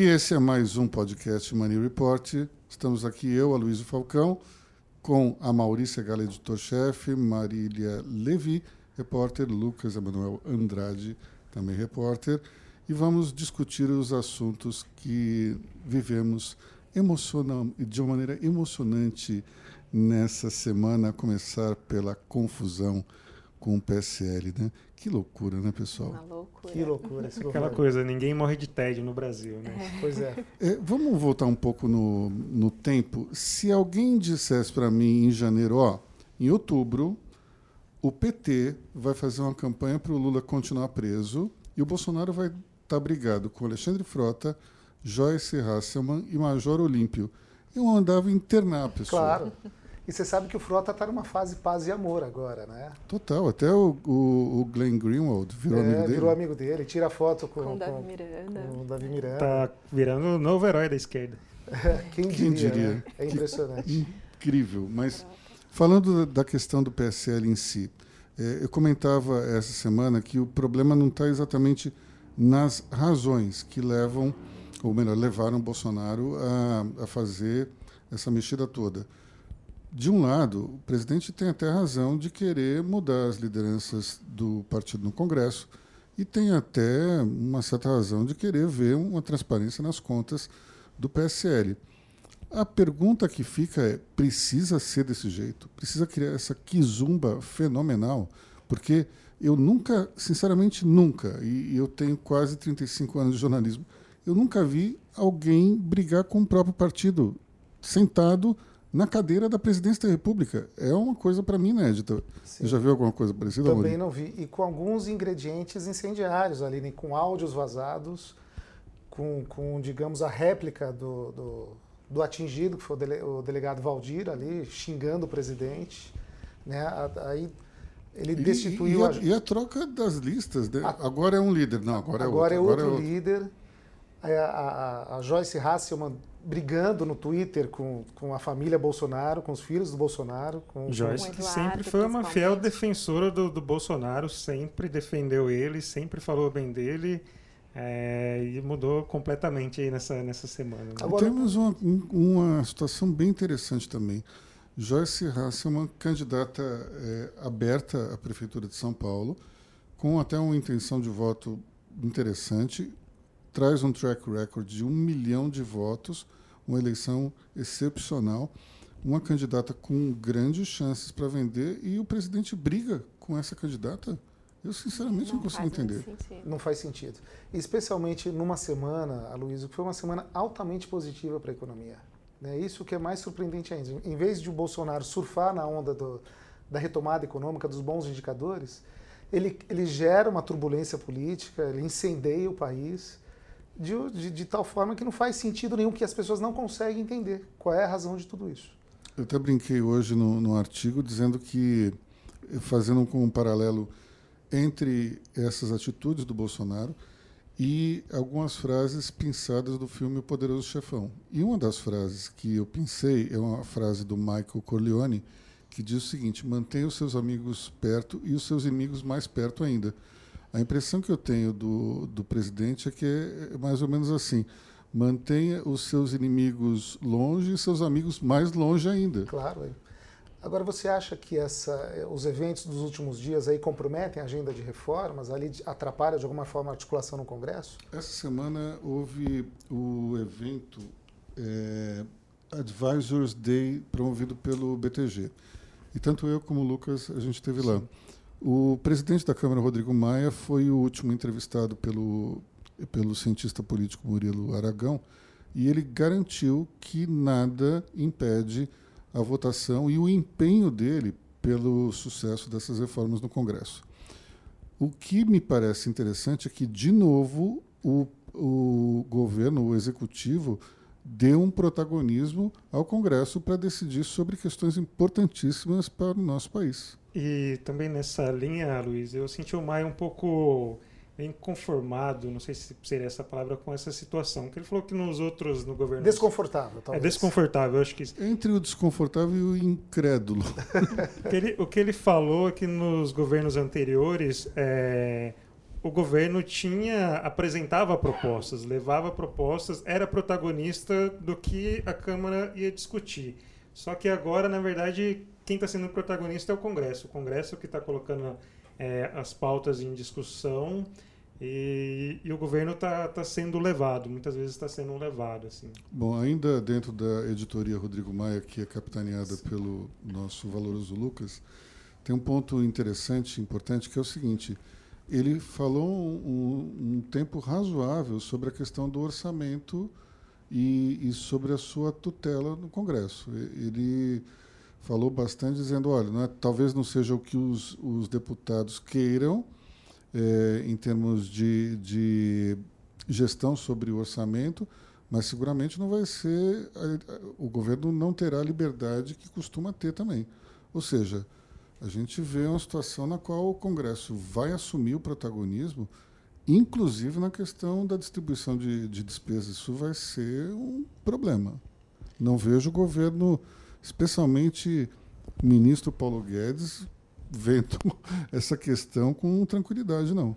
E esse é mais um podcast Money Report. Estamos aqui eu, Aloysio Falcão, com a Maurícia Gala, editor-chefe, Marília Levi, repórter, Lucas Emanuel Andrade, também repórter, e vamos discutir os assuntos que vivemos de uma maneira emocionante nessa semana, a começar pela confusão com o PSL, né? Que loucura, né, pessoal? Uma loucura. Que loucura. Esse Aquela governo. coisa, ninguém morre de tédio no Brasil, né? Pois é. É, vamos voltar um pouco no, no tempo. Se alguém dissesse para mim em janeiro, ó, em outubro, o PT vai fazer uma campanha para o Lula continuar preso e o Bolsonaro vai estar tá brigado com Alexandre Frota, Joyce Hasselman e Major Olímpio. Eu andava internar a pessoa. Claro. E você sabe que o Frota está numa fase paz e amor agora, né? Total. Até o, o, o Glenn Greenwald virou é, amigo dele. Virou amigo dele, tira foto com, Com o Davi Miranda. com o Davi Miranda. Tá virando o novo herói da esquerda. Quem diria? Quem diria? né? É impressionante. Incrível. Mas falando da questão do PSL em si, é, eu comentava essa semana que o problema não está exatamente nas razões que levam, ou melhor, levaram Bolsonaro a, a fazer essa mexida toda. De um lado, o presidente tem até razão de querer mudar as lideranças do partido no Congresso e tem até uma certa razão de querer ver uma transparência nas contas do PSL. A pergunta que fica é: precisa ser desse jeito? Precisa criar essa quizumba fenomenal? Porque eu nunca, sinceramente nunca, e eu tenho quase 35 anos de jornalismo, eu nunca vi alguém brigar com o próprio partido sentado na cadeira da presidência da República. É uma coisa para mim inédita. Você já viu alguma coisa parecida, Também Amorim? não vi. E com alguns ingredientes incendiários ali, né? com áudios vazados, com, com digamos, a réplica do, do, do atingido, que foi o, dele, o delegado Valdir ali, xingando o presidente. Né? Aí ele E- destituiu e, a, a, e a troca das listas, né? A- agora é um líder, não, agora, Agora é é outro. outro líder. A, a- a Joyce Hasselman brigando no Twitter com, com a família Bolsonaro, com os filhos do Bolsonaro. Com, Joyce, Com que Eduardo, sempre foi uma fiel defensora do, do Bolsonaro, sempre defendeu ele, sempre falou bem dele. é, e mudou completamente aí nessa, nessa semana. né? Agora- Temos uma, um- uma situação bem interessante também. Joyce Hasselman, candidata eh, aberta à Prefeitura de São Paulo, com até uma intenção de voto interessante, traz um track record de um milhão de votos, uma eleição excepcional, uma candidata com grandes chances para vender e o presidente briga com essa candidata. Eu, sinceramente, não, consigo faz muito entender. sentido. Não faz sentido. Especialmente numa semana, Aloysio, que foi uma semana altamente positiva para a economia. Né? Isso que é mais surpreendente ainda. Em vez de o Bolsonaro surfar na onda do- da retomada econômica, dos bons indicadores, ele, ele gera uma turbulência política, ele incendeia o país de, de- de tal forma que não faz sentido nenhum, que as pessoas não conseguem entender qual é a razão de tudo isso. Eu até brinquei hoje no, no artigo dizendo que, fazendo com um paralelo entre essas atitudes do Bolsonaro e algumas frases pensadas do filme O Poderoso Chefão. E uma das frases que eu pensei é uma frase do Michael Corleone, que diz o seguinte: mantenha os seus amigos perto e os seus inimigos mais perto ainda. A impressão que eu tenho do, do presidente é que é mais ou menos assim: mantenha os seus inimigos longe e seus amigos mais longe ainda. Claro. é. Agora, você acha que essa, os eventos dos últimos dias aí comprometem a agenda de reformas, ali atrapalham de alguma forma a articulação no Congresso? Essa semana houve o evento é, Advisors Day promovido pelo BTG. E tanto eu como o Lucas a gente esteve lá. O presidente da Câmara, Rodrigo Maia, foi o último entrevistado pelo, pelo cientista político Murilo Aragão e ele garantiu que nada impede a votação e o empenho dele pelo sucesso dessas reformas no Congresso. O que me parece interessante é que, de novo, o, o governo, o executivo, deu um protagonismo ao Congresso para decidir sobre questões importantíssimas para o nosso país. E também nessa linha, Luiz, eu senti o Maia um pouco inconformado, não sei se seria essa palavra, com essa situação. Que ele falou que nos outros, no governo. Desconfortável, É talvez. desconfortável, eu acho que Entre o desconfortável e o incrédulo. O que ele, o que ele falou é que nos governos anteriores, é, o governo tinha apresentava propostas, levava propostas, era protagonista do que a Câmara ia discutir. Só que agora, na verdade, quem está sendo protagonista é o Congresso. O Congresso que está colocando é, as pautas em discussão e, e o governo está tá sendo levado, muitas vezes está sendo levado. Assim. Bom, ainda dentro da editoria Rodrigo Maia, que é capitaneada Sim. pelo nosso valoroso Lucas, tem um ponto interessante, importante, que é o seguinte: ele falou um, um tempo razoável sobre a questão do orçamento e, e, sobre a sua tutela no Congresso. Ele falou bastante dizendo, olha, não é, talvez não seja o que os, os deputados queiram, é, em termos de, de gestão sobre o orçamento, mas seguramente não vai ser. O governo não terá a liberdade que costuma ter também. Ou seja, a gente vê uma situação na qual o Congresso vai assumir o protagonismo, inclusive na questão da distribuição de, de despesas. Isso vai ser um problema. Não vejo o governo, especialmente o ministro Paulo Guedes, vendo essa questão com tranquilidade, não.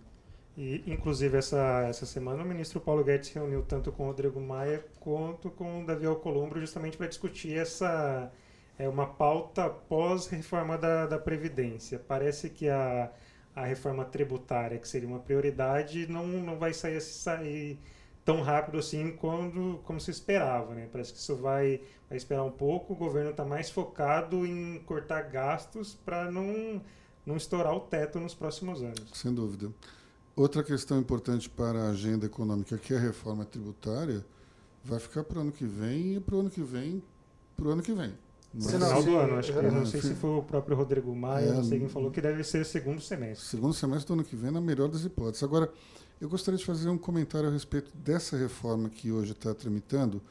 E, inclusive, essa, essa semana o ministro Paulo Guedes se reuniu tanto com o Rodrigo Maia quanto com o Davi Alcolumbre justamente para discutir essa é uma pauta pós-reforma da, da Previdência. Parece que a, a reforma tributária, que seria uma prioridade, não, não vai sair, sair tão rápido assim quando, como se esperava. Né? Parece que isso vai, vai esperar um pouco. O governo está mais focado em cortar gastos para não, não estourar o teto nos próximos anos. Sem dúvida. Outra questão importante para a agenda econômica, que é a reforma tributária, vai ficar para o ano que vem e para o ano que vem, para o ano que vem. No final do ano, acho que. Não sei se foi o próprio Rodrigo Maia, é, não sei quem falou, que deve ser segundo semestre. Segundo semestre do ano que vem, na melhor das hipóteses. Agora, eu gostaria de fazer um comentário a respeito dessa reforma que hoje está tramitando,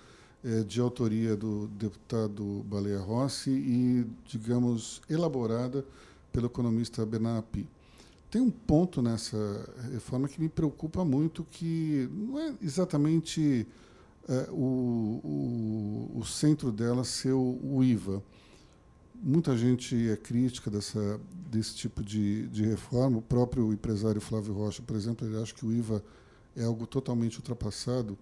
é, de autoria do deputado Baleia Rossi e, digamos, elaborada pelo economista Bernard Api. Tem um ponto nessa reforma que me preocupa muito, que não é exatamente é, o, o, o, centro dela ser o, o, IVA. Muita gente é crítica dessa, desse tipo de, de reforma. O próprio empresário Flávio Rocha, por exemplo, ele acha que o IVA é algo totalmente ultrapassado,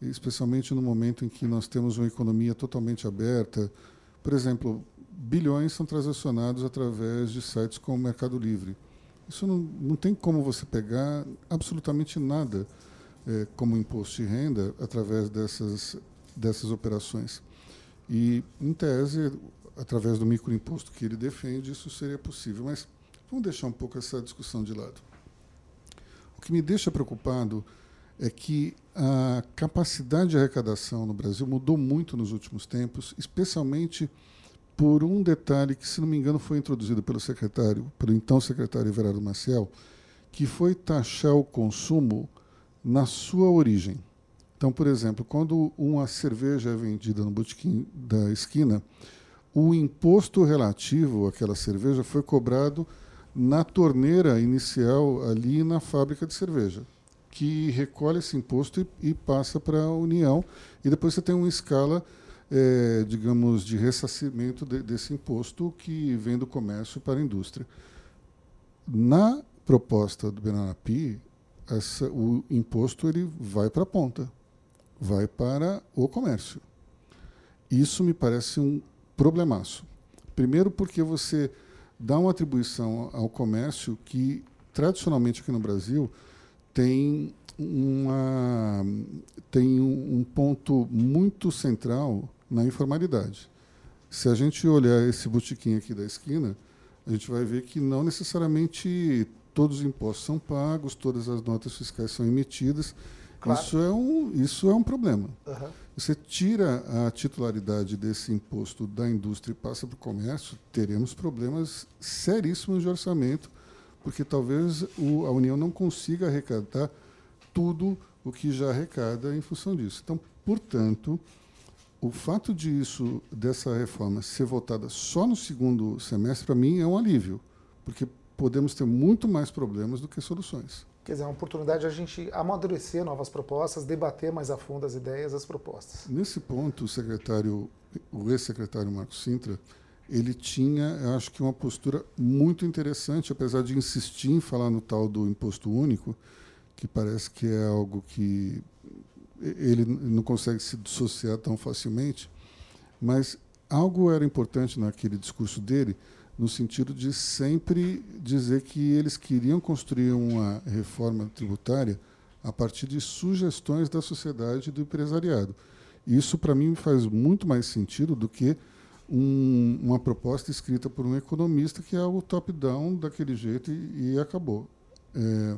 especialmente no momento em que nós temos uma economia totalmente aberta. Por exemplo, bilhões são transacionados através de sites como o Mercado Livre. Isso não, não tem como você pegar absolutamente nada é, como imposto de renda através dessas, dessas operações. E, em tese, através do microimposto que ele defende, isso seria possível. Mas vamos deixar um pouco essa discussão de lado. O que me deixa preocupado é que a capacidade de arrecadação no Brasil mudou muito nos últimos tempos, especialmente por um detalhe que, se não me engano, foi introduzido pelo secretário, pelo então secretário Everardo Maciel, que foi taxar o consumo na sua origem. Então, por exemplo, quando uma cerveja é vendida no botequim da esquina, o imposto relativo àquela cerveja foi cobrado na torneira inicial ali na fábrica de cerveja, que recolhe esse imposto e, e passa para a União, e depois você tem uma escala, é, digamos, de ressarcimento de, desse imposto que vem do comércio para a indústria. Na proposta do Benanapi, essa, o imposto ele vai para a ponta, vai para o comércio. Isso me parece um problemaço. Primeiro, porque você dá uma atribuição ao comércio que, tradicionalmente aqui no Brasil, tem, uma, tem um ponto muito central na informalidade. Se a gente olhar esse botequim aqui da esquina, a gente vai ver que não necessariamente todos os impostos são pagos, todas as notas fiscais são emitidas. Claro. Isso, é um, isso é um problema. Uhum. Você tira a titularidade desse imposto da indústria e passa para o comércio, teremos problemas seríssimos de orçamento, porque talvez o, a União não consiga arrecadar tudo o que já arrecada em função disso. Então, portanto, o fato disso, dessa reforma ser votada só no segundo semestre, para mim é um alívio, porque podemos ter muito mais problemas do que soluções. Quer dizer, é uma oportunidade de a gente amadurecer novas propostas, debater mais a fundo as ideias, as propostas. Nesse ponto, o secretário, o ex-secretário Marcos Sintra, ele tinha, eu acho que, uma postura muito interessante, apesar de insistir em falar no tal do imposto único, que parece que é algo que ele não consegue se dissociar tão facilmente, mas algo era importante naquele discurso dele, no sentido de sempre dizer que eles queriam construir uma reforma tributária a partir de sugestões da sociedade e do empresariado. Isso, para mim, faz muito mais sentido do que um, uma proposta escrita por um economista que é o top-down daquele jeito e, e acabou. É,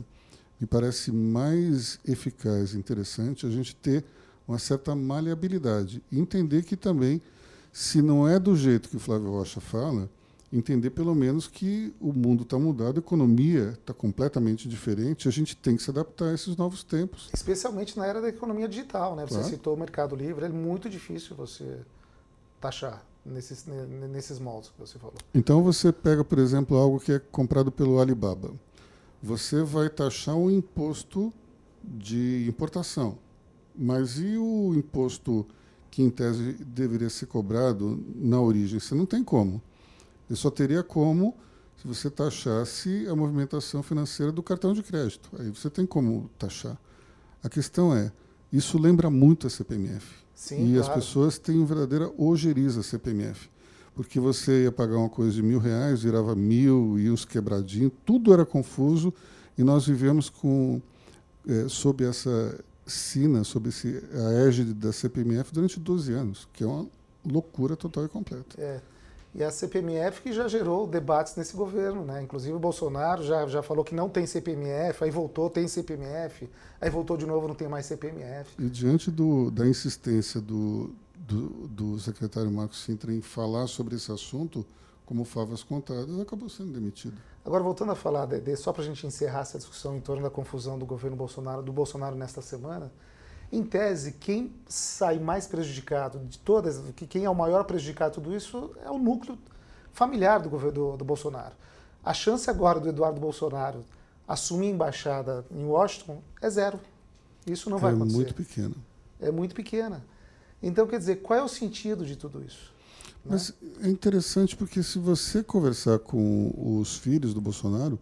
me parece mais eficaz e interessante a gente ter uma certa maleabilidade entender que também, se não é do jeito que o Flávio Rocha fala, entender pelo menos que o mundo está mudado, a economia está completamente diferente, a gente tem que se adaptar a esses novos tempos. Especialmente na era da economia digital, né? Você citou o Mercado Livre, é muito difícil você taxar nesses, nesses moldes que você falou. Então você pega, por exemplo, algo que é comprado pelo Alibaba você vai taxar um imposto de importação. Mas e o imposto que, em tese, deveria ser cobrado na origem? Você não tem como. Ele só teria como se você taxasse a movimentação financeira do cartão de crédito. Aí você tem como taxar. A questão é, isso lembra muito a CPMF. Sim, e claro. as pessoas têm verdadeira ojeriza a CPMF porque você ia pagar uma coisa de mil reais, virava mil e os quebradinhos, tudo era confuso e nós vivemos com é, sob essa sina, sob esse, a égide da CPMF durante 12 anos, que é uma loucura total e completa. É. E a CPMF que já gerou debates nesse governo, né? Inclusive o Bolsonaro já, já falou que não tem CPMF, aí voltou, tem CPMF, aí voltou de novo, não tem mais CPMF. E diante do, da insistência do, do, do secretário Marcos Sintra em falar sobre esse assunto, como favas contadas, acabou sendo demitido. Agora, voltando a falar, Dede, só para a gente encerrar essa discussão em torno da confusão do governo Bolsonaro, do Bolsonaro nesta semana, em tese, quem sai mais prejudicado de todas, quem é o maior prejudicado de tudo isso é o núcleo familiar do governo do, do Bolsonaro. A chance agora do Eduardo Bolsonaro assumir a embaixada em Washington é zero. Isso não vai é acontecer. É muito pequena. É muito pequena. Então, quer dizer, qual é o sentido de tudo isso? Né? Mas é interessante porque se você conversar com os filhos do Bolsonaro,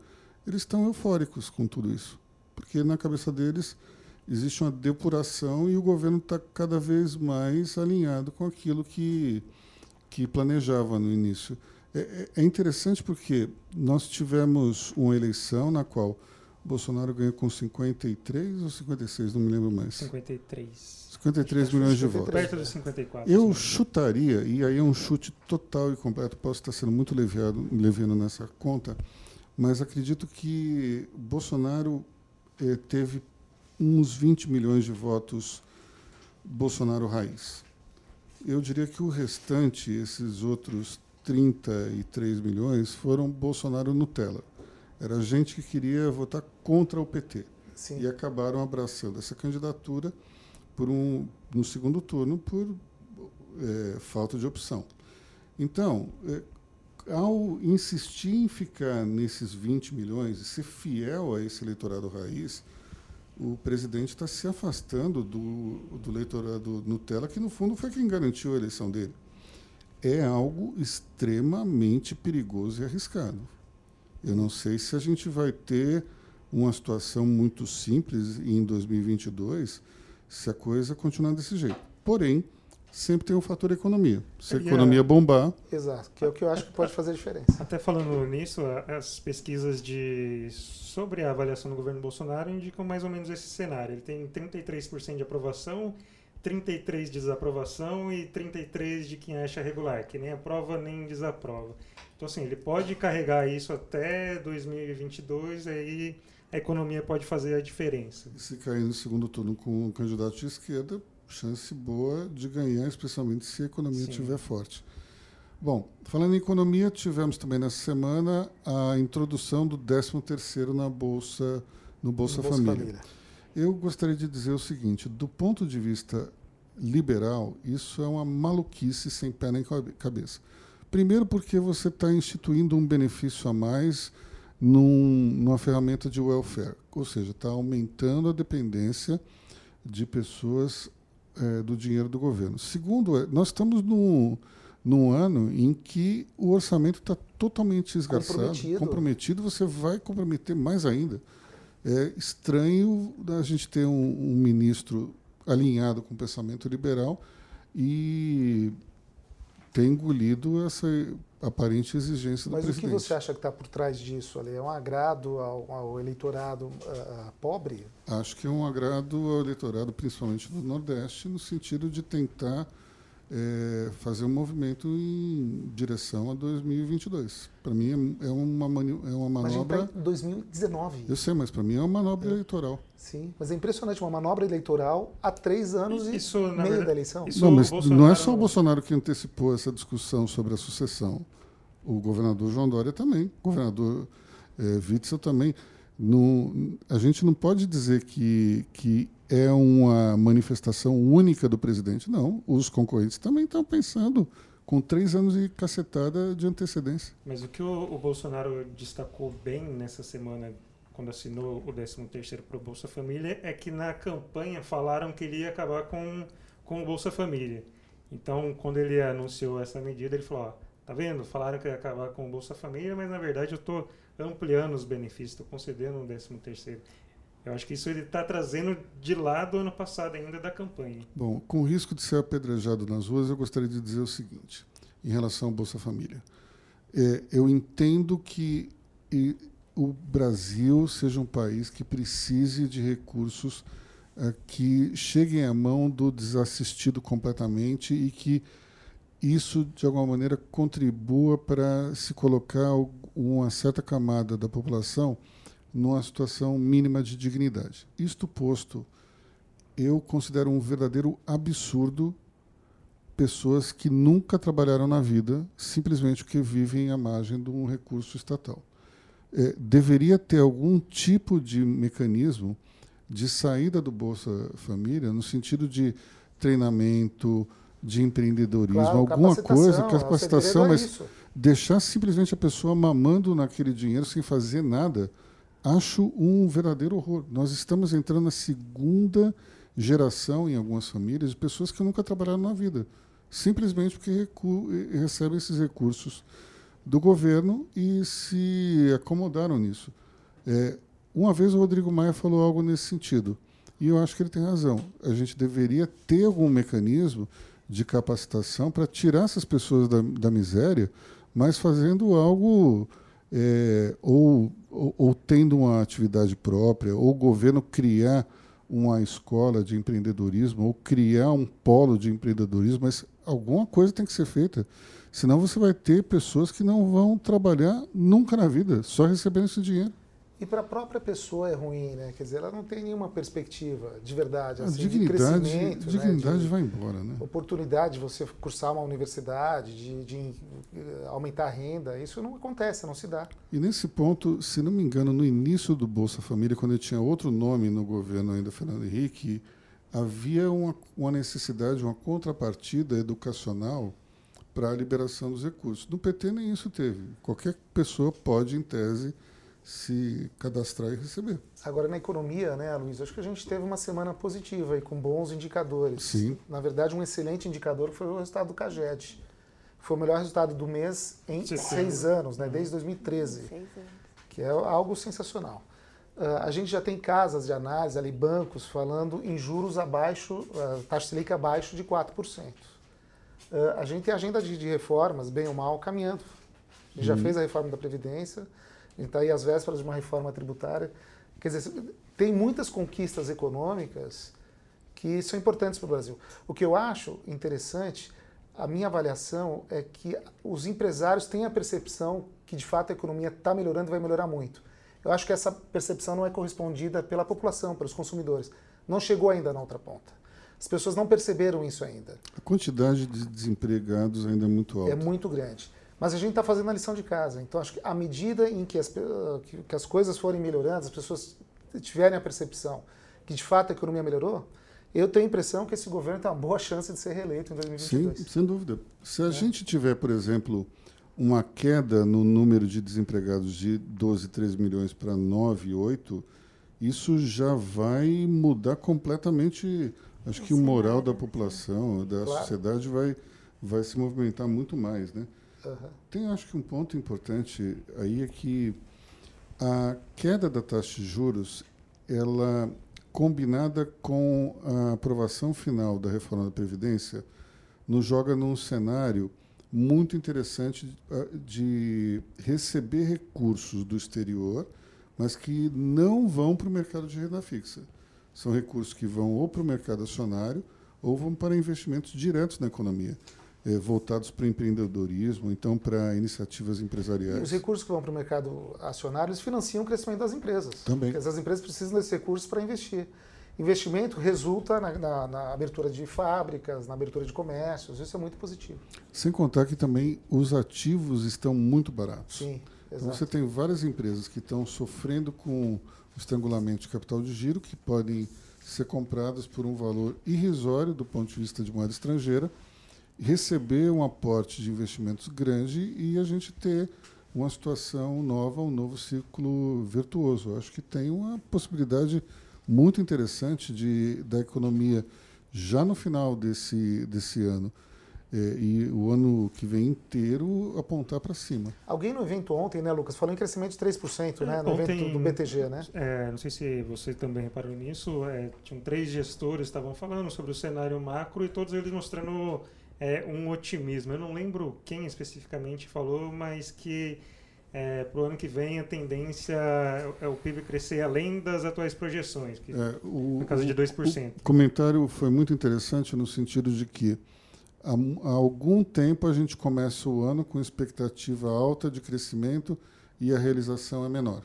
eles estão eufóricos com tudo isso. Porque na cabeça deles existe uma depuração e o governo está cada vez mais alinhado com aquilo que, que planejava no início. É, é, é interessante porque nós tivemos uma eleição na qual Bolsonaro ganhou com 53 ou 56, não me lembro mais. 53. 53 milhões de votos. Perto dos 54. Eu chutaria, e aí é um chute total e completo, posso estar sendo muito leviado, leviano nessa conta, mas acredito que Bolsonaro eh, teve uns 20 milhões de votos Bolsonaro raiz. Eu diria que o restante, esses outros 33 milhões, foram Bolsonaro Nutella. Era gente que queria votar contra o PT. Sim. E acabaram abraçando essa candidatura por um, no segundo turno por é, falta de opção. Então, é, ao insistir em ficar nesses 20 milhões e ser fiel a esse eleitorado raiz, o presidente está se afastando do, do eleitorado Nutella, que no fundo foi quem garantiu a eleição dele. É algo extremamente perigoso e arriscado. Eu não sei se a gente vai ter uma situação muito simples em 2022 se a coisa continuar desse jeito. Porém, sempre tem um fator economia. Se a economia bombar. Exato, que é o que eu acho que pode fazer diferença. Até falando nisso, as pesquisas de sobre a avaliação do governo Bolsonaro indicam mais ou menos esse cenário. Ele tem 33% de aprovação, 33% de desaprovação e 33% de quem acha regular, que nem aprova nem desaprova. Então, assim, ele pode carregar isso até 2022, aí a economia pode fazer a diferença. E se cair no segundo turno com um candidato de esquerda, chance boa de ganhar, especialmente se a economia Sim. estiver forte. Bom, falando em economia, tivemos também nessa semana a introdução do 13º na Bolsa, no Bolsa, Bolsa Família. Família. Eu gostaria de dizer o seguinte, do ponto de vista liberal, isso é uma maluquice sem pé nem cabeça. Primeiro porque você está instituindo um benefício a mais num, numa ferramenta de welfare, ou seja, está aumentando a dependência de pessoas é, do dinheiro do governo. Segundo, é, nós estamos num, num ano em que o orçamento está totalmente esgarçado, Comprometido. comprometido, você vai comprometer mais ainda. É estranho a gente ter um, um ministro alinhado com o pensamento liberal e ter engolido essa aparente exigência do Mas o que presidente. você acha que está por trás disso? Ali? É um agrado ao, ao eleitorado ah, pobre? Acho que é um agrado ao eleitorado, principalmente do Nordeste, no sentido de tentar é, fazer um movimento em direção a 2022. Para mim é, é uma, é uma Mas a gente está manobra. em 2019. Eu sei, mas para mim é uma manobra eleitoral. Sim, mas é impressionante, uma manobra eleitoral há três anos e Isso, na meio verdade, da eleição. isso- não, mas não é só o Bolsonaro que antecipou essa discussão sobre a sucessão. O governador João Dória também, o governador eh, Witzel também. A gente não pode dizer que, que é uma manifestação única do presidente. Não, os concorrentes também estão pensando com três anos e cacetada de antecedência. Mas o que o, o Bolsonaro destacou bem nessa semana, quando assinou o 13º para o Bolsa Família, é que na campanha falaram que ele ia acabar com, com o Bolsa Família. Então, quando ele anunciou essa medida, ele falou, ó, tá vendo? Falaram que ia acabar com o Bolsa Família, mas na verdade eu estou ampliando os benefícios, estou concedendo um 13º. Eu acho que isso ele está trazendo de lá do ano passado ainda da campanha. Bom, com risco de ser apedrejado nas ruas, eu gostaria de dizer o seguinte, em relação ao Bolsa Família. É, eu entendo que e, o Brasil seja um país que precise de recursos eh, que cheguem à mão do desassistido completamente e que isso, de alguma maneira, contribua para se colocar uma certa camada da população numa situação mínima de dignidade. Isto posto, eu considero um verdadeiro absurdo pessoas que nunca trabalharam na vida simplesmente porque vivem à margem de um recurso estatal. É, deveria ter algum tipo de mecanismo de saída do Bolsa Família no sentido de treinamento, de empreendedorismo, Claro, alguma coisa, capacitação, capacitação, o segredo é mas isso. deixar simplesmente a pessoa mamando naquele dinheiro sem fazer nada, acho um verdadeiro horror. Nós estamos entrando na segunda geração em algumas famílias de pessoas que nunca trabalharam na vida, simplesmente porque eh, recebem esses recursos do governo e se acomodaram nisso. É, uma vez o Rodrigo Maia falou algo nesse sentido, e eu acho que ele tem razão. A gente deveria ter algum mecanismo de capacitação para tirar essas pessoas da, da miséria, mas fazendo algo é, ou, ou, ou tendo uma atividade própria, ou o governo criar uma escola de empreendedorismo, ou criar um polo de empreendedorismo, mas alguma coisa tem que ser feita. Senão você vai ter pessoas que não vão trabalhar nunca na vida, só recebendo esse dinheiro. E para a própria pessoa é ruim, né? Quer dizer, ela não tem nenhuma perspectiva de verdade, assim, de dignidade, crescimento, dignidade né? de vai embora, né? oportunidade de você cursar uma universidade, de, de, eh, aumentar a renda. Isso não acontece, não se dá. E nesse ponto, se não me engano, no início do Bolsa Família, quando ele tinha outro nome no governo ainda, Fernando Henrique, havia uma, uma necessidade, uma contrapartida educacional para a liberação dos recursos. No PT nem isso teve. Qualquer pessoa pode, em tese, se cadastrar e receber. Agora, na economia, né, Luiz, acho que a gente teve uma semana positiva e com bons indicadores. Sim. Na verdade, um excelente indicador foi o resultado do CAGED. Foi o melhor resultado do mês em Setembro. seis anos, né, desde 2013. Seis anos. que é algo sensacional. Ah, a gente já tem casas de análise, ali, bancos, falando em juros abaixo, ah, taxa Selic abaixo de 4%. Ah, a gente tem agenda de, de reformas, bem ou mal, caminhando. A gente já fez a reforma da Previdência, a gente está aí às vésperas de uma reforma tributária. Quer dizer, tem muitas conquistas econômicas que são importantes para o Brasil. O que eu acho interessante, a minha avaliação é que os empresários têm a percepção que de fato a economia está melhorando e vai melhorar muito. Eu acho que essa percepção não é correspondida pela população, pelos consumidores. Não chegou ainda na outra ponta. As pessoas não perceberam isso ainda. A quantidade de desempregados ainda é muito alta. É muito grande. Mas a gente está fazendo a lição de casa. Então, acho que à medida em que as, pe- que, que as coisas forem melhorando, as pessoas tiverem a percepção que de fato a economia melhorou, eu tenho a impressão que esse governo tem uma boa chance de ser reeleito em Sim, 2022. sem dúvida. Se É. a gente tiver, por exemplo, uma queda no número de desempregados de 12, 13 milhões para 9, 8, isso já vai mudar completamente, acho que o moral da população, da Claro. sociedade vai, vai se movimentar muito mais, né? Uhum. Tem, acho que um ponto importante aí é que a queda da taxa de juros, ela combinada com a aprovação final da reforma da previdência, nos joga num cenário muito interessante de receber recursos do exterior, mas que não vão para o mercado de renda fixa. São recursos que vão ou para o mercado acionário ou vão para investimentos diretos na economia, eh, voltados para o empreendedorismo, então para iniciativas empresariais. E os recursos que vão para o mercado acionário eles financiam o crescimento das empresas. Também. Porque as empresas precisam desses recursos para investir. Investimento resulta na, na, na, abertura de fábricas, na abertura de comércios, isso é muito positivo. Sem contar que também os ativos estão muito baratos. Sim, então exato. você tem várias empresas que estão sofrendo com o estrangulamento de capital de giro, que podem ser compradas por um valor irrisório do ponto de vista de moeda estrangeira, receber um aporte de investimentos grande e a gente ter uma situação nova, um novo ciclo virtuoso. Eu acho que tem uma possibilidade muito interessante de, da economia já no final desse, desse ano é, e o ano que vem inteiro apontar para cima. Alguém no evento ontem, né, Lucas, falou em crescimento de 3%, né, no Ontem, evento do BTG, né? É, não sei se você também reparou nisso, é, tinham três gestores que estavam falando sobre o cenário macro e todos eles mostrando é, um otimismo. Eu não lembro quem especificamente falou, mas que é, para o ano que vem a tendência é o PIB crescer além das atuais projeções, que, É, o, no caso de 2%. O comentário foi muito interessante no sentido de que há, há algum tempo a gente começa o ano com expectativa alta de crescimento e a realização é menor.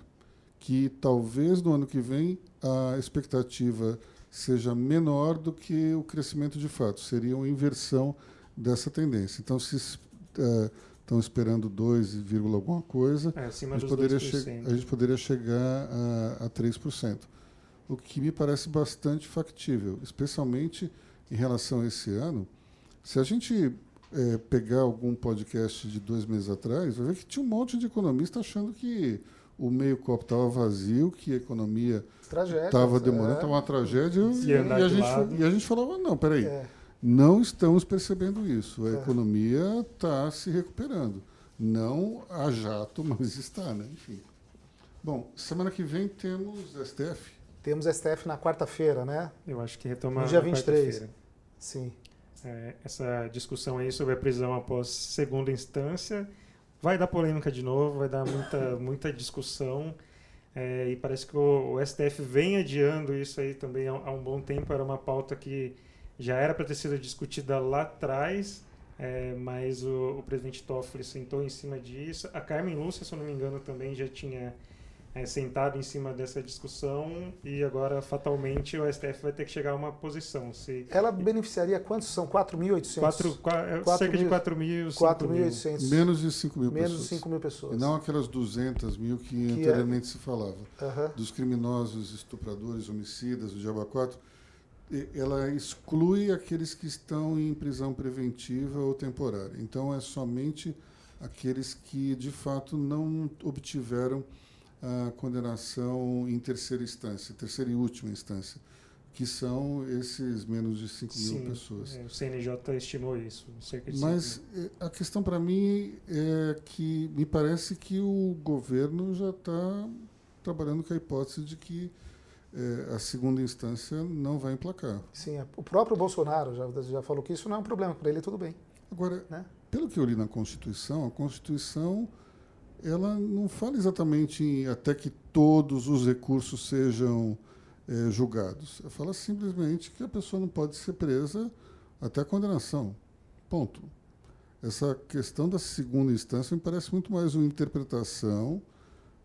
Que talvez no ano que vem a expectativa seja menor do que o crescimento de fato. Seria uma inversão dessa tendência. Então, se uh, estão esperando 2, alguma coisa, É, acima a gente, dos poderia 2%. che- a gente poderia chegar a, a 3%. O que me parece bastante factível, especialmente em relação a esse ano. Se a gente eh, pegar algum podcast de dois meses atrás, vai ver que tinha um monte de economista achando que o meio copo estava vazio, que a economia Tragédia. estava é. demorando, estava uma tragédia, e, E a gente, e a gente falava, não, peraí, É. não estamos percebendo isso. A É. economia está se recuperando. Não a jato, mas está, né? Enfim. Bom, semana que vem temos STF. Temos STF na quarta-feira, né? Eu acho que retoma No dia na 23. quarta-feira. Sim. É, essa discussão aí sobre a prisão após segunda instância vai dar polêmica de novo, vai dar muita, muita discussão. É, e parece que o, o STF vem adiando isso aí também há, há um bom tempo. Era uma pauta que já era para ter sido discutida lá atrás, é, mas o, o presidente Toffoli sentou em cima disso. A Carmen Lúcia, se eu não me engano, também já tinha é, sentado em cima dessa discussão e agora, fatalmente, o STF vai ter que chegar a uma posição. Se Ela beneficiaria quantos são? 4.800? Quatro, qua- é, cerca de mil- 4 mil, 5 mil. 4.800. Menos de 5 mil Menos de pessoas. 5 mil pessoas. E não aquelas 200 mil que, Que é- anteriormente se falava. Aham. Dos criminosos, estupradores, homicidas, o diabo 4. Ela exclui aqueles que estão em prisão preventiva ou temporária. Então, é somente aqueles que, de fato, não obtiveram a condenação em terceira instância, terceira e última instância, que são esses menos de 5 mil pessoas. é, o CNJ estimou isso, cerca de Mas 5 eh, a questão para mim é que me parece que o governo já está trabalhando com a hipótese de que a segunda instância não vai emplacar. Sim, é. o próprio Bolsonaro já, já falou que isso não é um problema para ele, tudo bem. Agora, Né? pelo que eu li na Constituição, a Constituição ela não fala exatamente em até que todos os recursos sejam eh, julgados. Ela fala simplesmente que a pessoa não pode ser presa até a condenação. Ponto. Essa questão da segunda instância me parece muito mais uma interpretação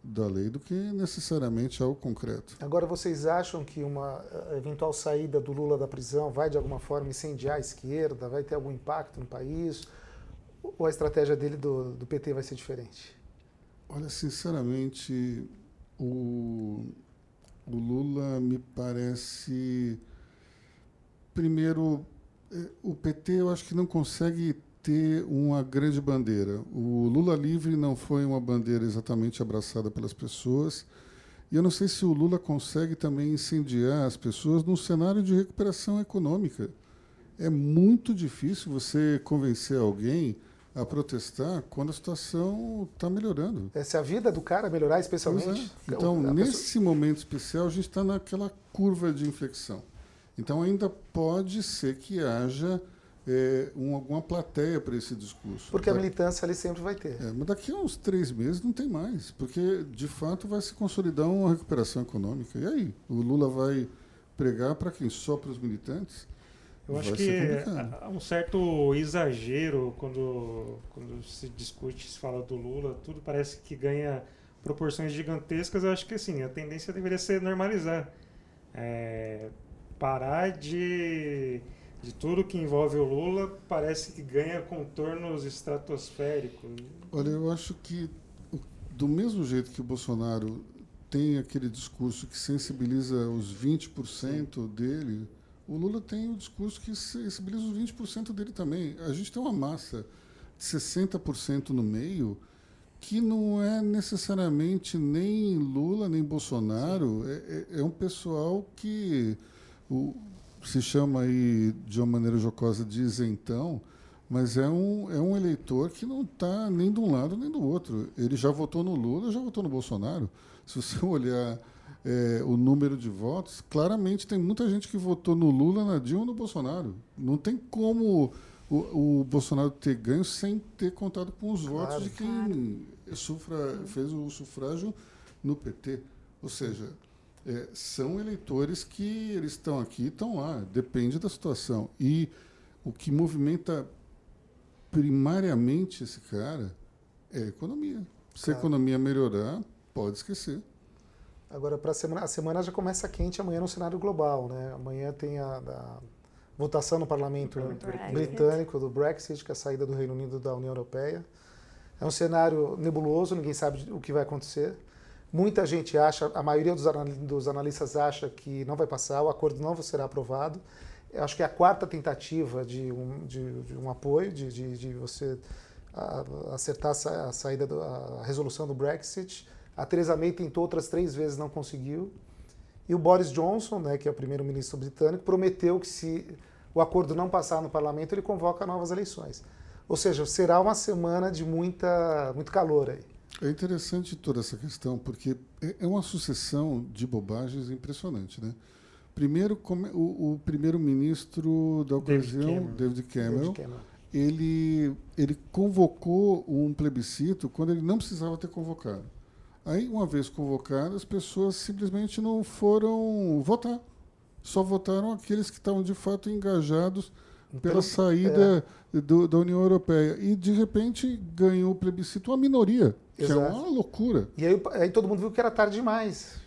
da lei do que necessariamente algo concreto. Agora, vocês acham que uma eh, eventual saída do Lula da prisão vai, de alguma forma, incendiar a esquerda? Vai ter algum impacto no país? Ou a estratégia dele do, do PT vai ser diferente? Olha, sinceramente, o, o Lula me parece. Primeiro, eh, o PT eu acho que não consegue ter uma grande bandeira. O Lula livre não foi uma bandeira exatamente abraçada pelas pessoas. E eu não sei se o Lula consegue também incendiar as pessoas num cenário de recuperação econômica. é muito difícil você convencer alguém a protestar quando a situação está melhorando. É, se a vida do cara melhorar, especialmente. É. Então, nesse pessoa... momento especial, a gente está naquela curva de inflexão. Então, ainda pode ser que haja é, um, alguma plateia para esse discurso. Porque a militância ali sempre vai ter. É, mas daqui a uns três meses não tem mais, porque de fato vai se consolidar uma recuperação econômica. E aí? O Lula vai pregar para quem? Só para os militantes? Eu acho que há um certo exagero quando, quando se discute, se fala do Lula, tudo parece que ganha proporções gigantescas. Eu acho que assim, a tendência deveria ser normalizar. É, parar de, de tudo que envolve o Lula, parece que ganha contornos estratosféricos. Olha, eu acho que do mesmo jeito que o Bolsonaro tem aquele discurso que sensibiliza os 20% Sim. dele o Lula tem o discurso que sensibiliza os 20% dele também. A gente tem uma massa de 60% no meio que não é necessariamente nem Lula nem Bolsonaro, é, é, é um pessoal que o, se chama aí de uma maneira jocosa de isentão, mas é um, é um eleitor que não está nem de um lado nem do outro. Ele já votou no Lula, já votou no Bolsonaro. Se você olhar é, o número de votos, claramente tem muita gente que votou no Lula, na Dilma ou no Bolsonaro. Não tem como o, o Bolsonaro ter ganho sem ter contado com os claro, votos de quem sufra, fez o sufrágio no PT. Ou seja, é, são eleitores que eles estão aqui estão lá. Depende da situação. E o que movimenta primariamente esse cara é a economia. Se claro. a economia melhorar, pode esquecer. Agora, para a semana, a semana já começa quente amanhã no cenário global. Né? Amanhã tem a, a votação no parlamento britânico do Brexit, que é a saída do Reino Unido da União Europeia. É um cenário nebuloso, ninguém sabe o que vai acontecer. Muita gente acha, a maioria dos analistas acha que não vai passar, o acordo não será aprovado. Eu acho que é a quarta tentativa de um, de, de um apoio, de, de, de você acertar a saída, a resolução do Brexit. A Theresa May tentou outras três vezes, não conseguiu. E o Boris Johnson, né, que é o primeiro-ministro britânico, prometeu que se o acordo não passar no parlamento, ele convoca novas eleições. Ou seja, será uma semana de muita, muito calor aí. É interessante toda essa questão, porque é, é uma sucessão de bobagens impressionante. Né? Primeiro, o, o primeiro-ministro da ocasião, David Cameron, David Cameron, David Cameron. Ele, ele convocou um plebiscito quando ele não precisava ter convocado. Aí, uma vez convocadas, as pessoas simplesmente não foram votar. Só votaram aqueles que estavam de fato engajados pela saída é. do, da União Europeia. E, de repente, ganhou o plebiscito uma minoria, Exato. que é uma loucura. E aí, aí todo mundo viu que era tarde demais.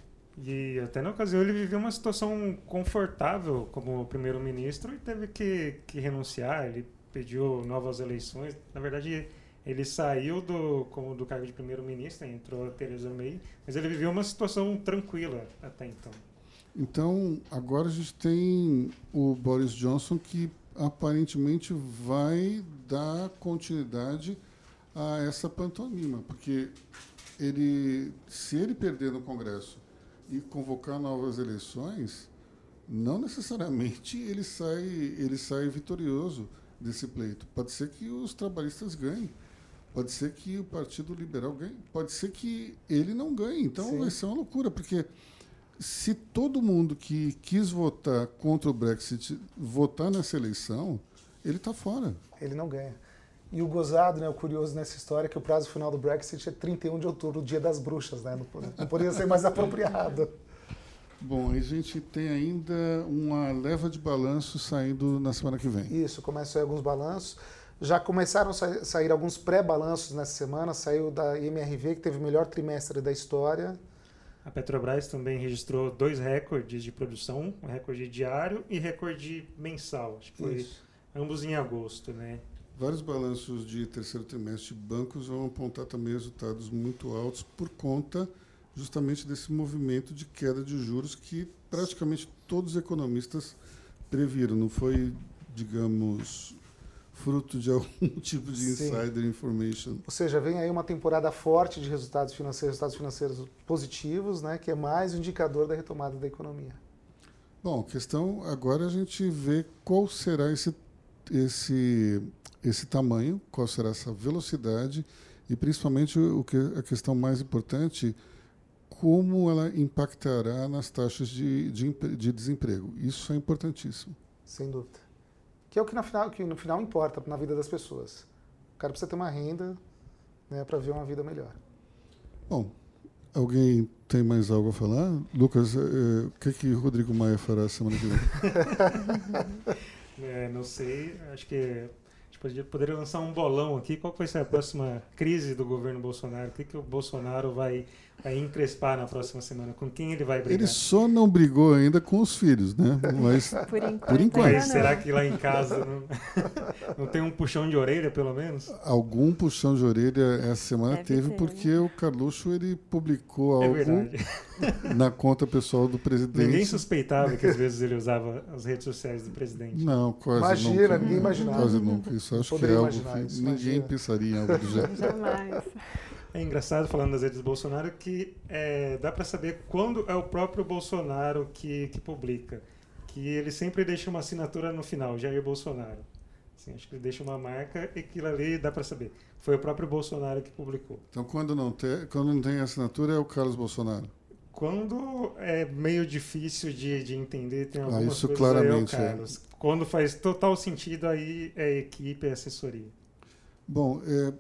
E até na ocasião ele viveu uma situação confortável como primeiro-ministro e teve que, que renunciar. Ele pediu novas eleições. Na verdade, ele saiu do, como do cargo de primeiro-ministro, entrou a Theresa May, mas ele viveu uma situação tranquila até então. Então, agora a gente tem o Boris Johnson que aparentemente vai dar continuidade a essa pantomima, porque ele, se ele perder no Congresso e convocar novas eleições, não necessariamente ele sai, ele sai vitorioso desse pleito. Pode ser que os trabalhistas ganhem. Pode ser que o Partido Liberal ganhe, pode ser que ele não ganhe. Então Sim. vai ser uma loucura, porque se todo mundo que quis votar contra o Brexit votar nessa eleição, ele está fora. Ele não ganha. E o gozado, né, o curioso nessa história é que o prazo final do Brexit é 31 de outubro, o dia das bruxas, né? Não, poderia ser mais apropriado. Bom, a gente tem ainda uma leva de balanço saindo na semana que vem. Isso, começam alguns balanços. Já começaram a sair alguns pré-balanços nessa semana. Saiu da IMRV, que teve o melhor trimestre da história. A Petrobras também registrou dois recordes de produção, um recorde diário e recorde mensal. Acho que foi Isso. ambos em agosto, né? Vários balanços de terceiro trimestre de bancos vão apontar também resultados muito altos por conta justamente desse movimento de queda de juros que praticamente todos os economistas previram. Não foi, digamos, fruto de algum tipo de insider Sim. information. Ou seja, vem aí uma temporada forte de resultados financeiros, resultados financeiros positivos, né, que é mais um indicador da retomada da economia. Bom, questão agora a gente vê qual será esse, esse, esse tamanho, qual será essa velocidade e principalmente o que a questão mais importante, como ela impactará nas taxas de, de, de desemprego. Isso é importantíssimo. Sem dúvida. Que é o que, na final, que no final importa na vida das pessoas. O cara precisa ter uma renda né, para ver uma vida melhor. Bom, alguém tem mais algo a falar? Lucas, eh, o que, que Rodrigo Maia fará semana que vem? é, não sei, acho que a gente poderia lançar um bolão aqui. Qual vai ser a próxima crise do governo Bolsonaro? O que, que o Bolsonaro vai a encrespar na próxima semana? Com quem ele vai brigar? Ele só não brigou ainda com os filhos, né? Mas, por enquanto. Por enquanto. Mas será que lá em casa não, não, tem um puxão de orelha, pelo menos? Algum puxão de orelha essa semana Deve teve, ter, porque né? o Carluxo ele publicou é algo verdade. na conta pessoal do presidente. Ninguém suspeitava que às vezes ele usava as redes sociais do presidente. Não, quase Imagina, nunca. ninguém imaginava. Quase nunca. Isso acho que é algo que isso, ninguém imagina. pensaria em algo do gênero. Jamais. É engraçado falando das redes do Bolsonaro que é, dá para saber quando é o próprio Bolsonaro que, que publica. Que ele sempre deixa uma assinatura no final, Jair Bolsonaro. Assim, acho que ele deixa uma marca e aquilo ali dá para saber. Foi o próprio Bolsonaro que publicou. Então, quando não, tem, quando não tem assinatura, é o Carlos Bolsonaro? Quando é meio difícil de, de entender, tem ah, algumas ah, isso coisas claramente aí é o Carlos. É. Quando faz total sentido, aí é equipe, é assessoria. Bom, é,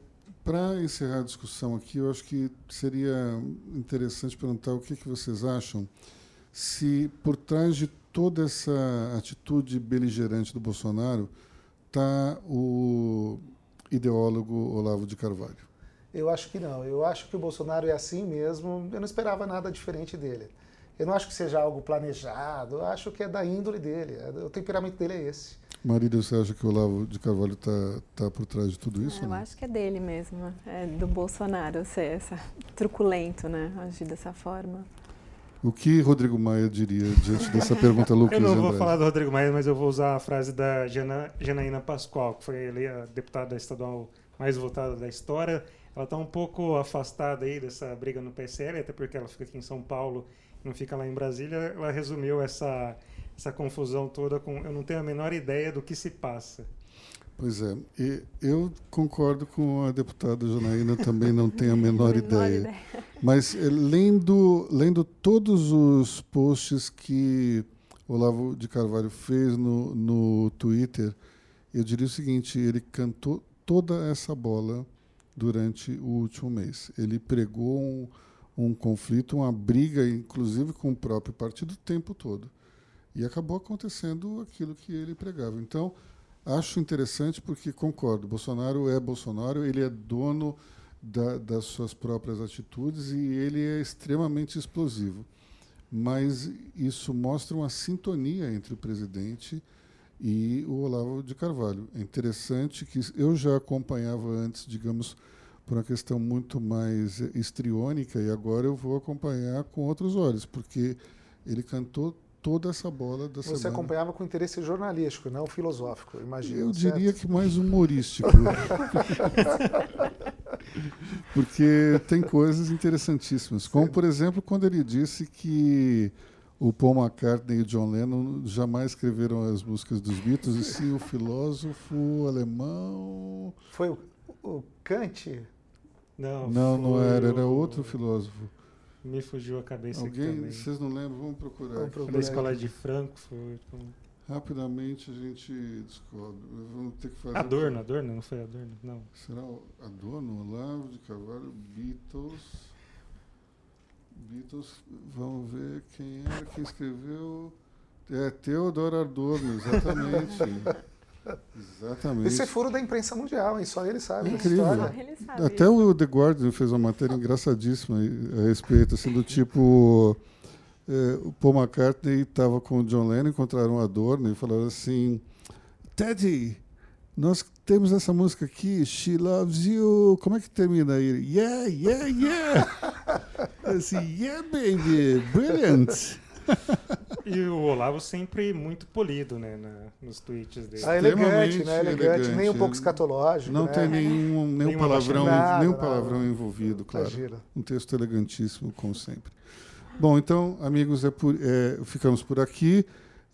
para encerrar a discussão aqui, eu acho que seria interessante perguntar o que, que vocês acham se por trás de toda essa atitude beligerante do Bolsonaro está o ideólogo Olavo de Carvalho. Eu acho que não. Eu acho que o Bolsonaro é assim mesmo. Eu não esperava nada diferente dele. Eu não acho que seja algo planejado. Eu acho que é da índole dele. O temperamento dele é esse. Marília, você acha que o Olavo de Carvalho está tá por trás de tudo isso? É, eu acho que é dele mesmo, é do Bolsonaro ser essa, truculento, né? Agir dessa forma. O que Rodrigo Maia diria diante dessa pergunta, Lucas? Eu não vou falar do Rodrigo Maia, mas eu vou usar a frase da Jana, Janaína Pascoal, que foi a deputada estadual mais votada da história. Ela está um pouco afastada aí dessa briga no PSL, até porque ela fica aqui em São Paulo, não fica lá em Brasília. Ela resumiu essa essa confusão toda com eu não tenho a menor ideia do que se passa. Pois é, e eu concordo com a deputada Janaína, também não tenho a menor, menor ideia. ideia. Mas eh, lendo, lendo todos os posts que Olavo de Carvalho fez no, no Twitter, eu diria o seguinte: ele cantou toda essa bola durante o último mês. Ele pregou um, um conflito, uma briga, inclusive com o próprio partido, o tempo todo. E acabou acontecendo aquilo que ele pregava. Então, acho interessante porque concordo, Bolsonaro é Bolsonaro, ele é dono da, das suas próprias atitudes e ele é extremamente explosivo. Mas isso mostra uma sintonia entre o presidente e o Olavo de Carvalho. É interessante que eu já acompanhava antes, digamos, por uma questão muito mais histriônica, e agora eu vou acompanhar com outros olhos, porque ele cantou toda essa bola da Você semana. acompanhava com interesse jornalístico, não filosófico, imagino. Eu certo? diria que mais humorístico. Porque tem coisas interessantíssimas. Como, por exemplo, quando ele disse que o Paul McCartney e o John Lennon jamais escreveram as músicas dos Beatles, e sim o filósofo alemão. Foi o, o Kant? Não, não, não era, era outro filósofo. Me fugiu a cabeça Alguém, aqui também. Vocês não lembram? Vamos procurar. Vamos procurar da escola de Frankfurt. Rapidamente a gente descobre. Vamos ter que fazer. Adorno, Adorno, não foi Adorno, não. Será Adorno, Olavo de Carvalho, Beatles. Beatles, vamos ver quem era quem escreveu. É Theodor Adorno, exatamente. Exatamente. Esse é furo da imprensa mundial, hein? Só ele sabe. Incrível. Ele sabe Até isso. o The Guardian fez uma matéria engraçadíssima a respeito, assim, do tipo. É, o Paul McCartney estava com o John Lennon, encontraram um Adorno e falaram assim: Teddy, nós temos essa música aqui, She Loves You. Como é que termina aí? Yeah, yeah, yeah! assim, yeah, baby, brilliant! e o Olavo sempre muito polido, né, na, nos tweets dele. Ah, elegante, né? Elegante, elegante, nem um pouco escatológico. Não né? tem nenhum, nenhum palavrão, nada, nenhum palavrão envolvido, claro. Um texto elegantíssimo, como sempre. Bom, então, amigos, é por, é, ficamos por aqui.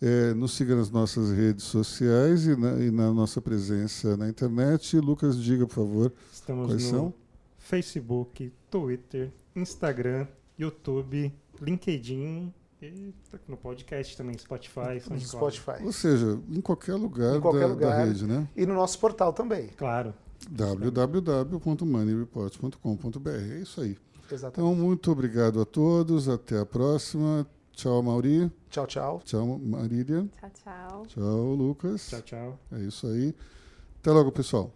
É, nos siga nas nossas redes sociais e na, e na, nossa presença na internet. Lucas, diga, por favor, Estamos quais no são? Facebook, Twitter, Instagram, YouTube, LinkedIn e no podcast também, Spotify, SoundCloud. Spotify. Ou seja, em qualquer lugar, Em qualquer da, lugar. da rede, né? E no nosso portal também. Claro. www.moneyreport.com.br. É isso aí. Exatamente. Então, muito obrigado a todos. Até a próxima. Tchau, Mauri. Tchau, tchau. Tchau, Marília. Tchau, tchau. Tchau, Lucas. Tchau, tchau. É isso aí. Até logo, pessoal.